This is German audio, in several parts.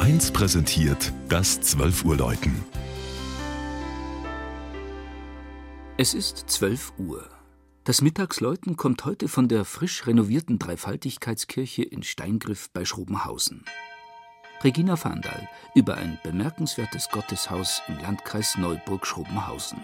1 präsentiert das 12 Uhr Läuten. Es ist 12 Uhr. Das Mittagsläuten kommt heute von der frisch renovierten Dreifaltigkeitskirche in Steingriff bei Schrobenhausen. Regina Fahndal über ein bemerkenswertes Gotteshaus im Landkreis Neuburg-Schrobenhausen.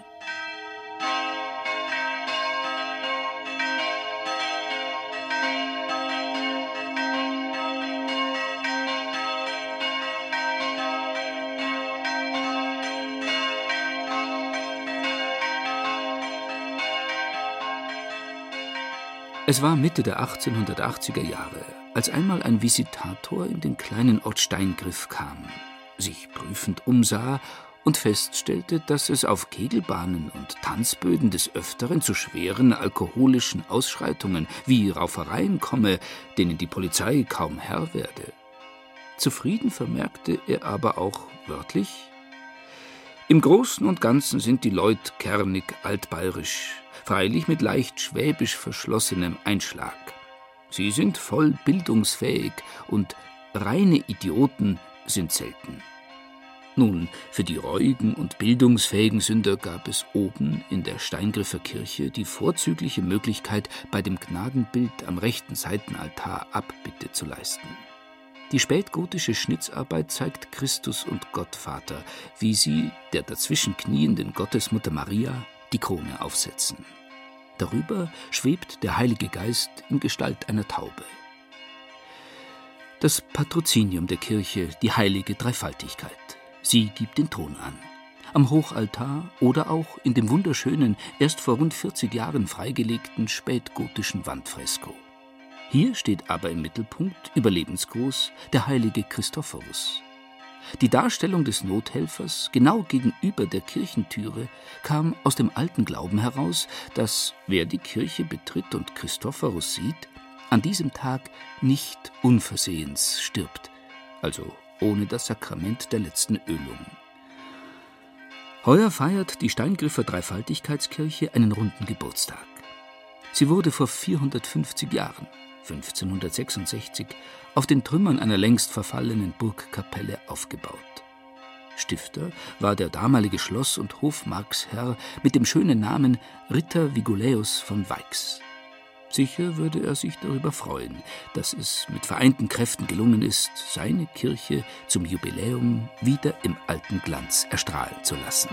Es war Mitte der 1880er Jahre, als einmal ein Visitator in den kleinen Ort Steingriff kam, sich prüfend umsah und feststellte, dass es auf Kegelbahnen und Tanzböden des Öfteren zu schweren alkoholischen Ausschreitungen wie Raufereien komme, denen die Polizei kaum Herr werde. Zufrieden vermerkte er aber auch wörtlich im Großen und Ganzen sind die Leut kernig altbayerisch, freilich mit leicht schwäbisch verschlossenem Einschlag. Sie sind voll bildungsfähig und reine Idioten sind selten. Nun, für die reuigen und bildungsfähigen Sünder gab es oben in der Steingriffer Kirche die vorzügliche Möglichkeit, bei dem Gnadenbild am rechten Seitenaltar Abbitte zu leisten. Die spätgotische Schnitzarbeit zeigt Christus und Gottvater, wie sie der dazwischen knienden Gottesmutter Maria die Krone aufsetzen. Darüber schwebt der Heilige Geist in Gestalt einer Taube. Das Patrozinium der Kirche, die heilige Dreifaltigkeit. Sie gibt den Ton an. Am Hochaltar oder auch in dem wunderschönen, erst vor rund 40 Jahren freigelegten spätgotischen Wandfresko. Hier steht aber im Mittelpunkt, überlebensgroß, der heilige Christophorus. Die Darstellung des Nothelfers genau gegenüber der Kirchentüre kam aus dem alten Glauben heraus, dass wer die Kirche betritt und Christophorus sieht, an diesem Tag nicht unversehens stirbt, also ohne das Sakrament der letzten Ölung. Heuer feiert die Steingriffer Dreifaltigkeitskirche einen runden Geburtstag. Sie wurde vor 450 Jahren 1566 auf den Trümmern einer längst verfallenen Burgkapelle aufgebaut. Stifter war der damalige Schloss- und Hofmarksherr mit dem schönen Namen Ritter Viguläus von Weix. Sicher würde er sich darüber freuen, dass es mit vereinten Kräften gelungen ist, seine Kirche zum Jubiläum wieder im alten Glanz erstrahlen zu lassen.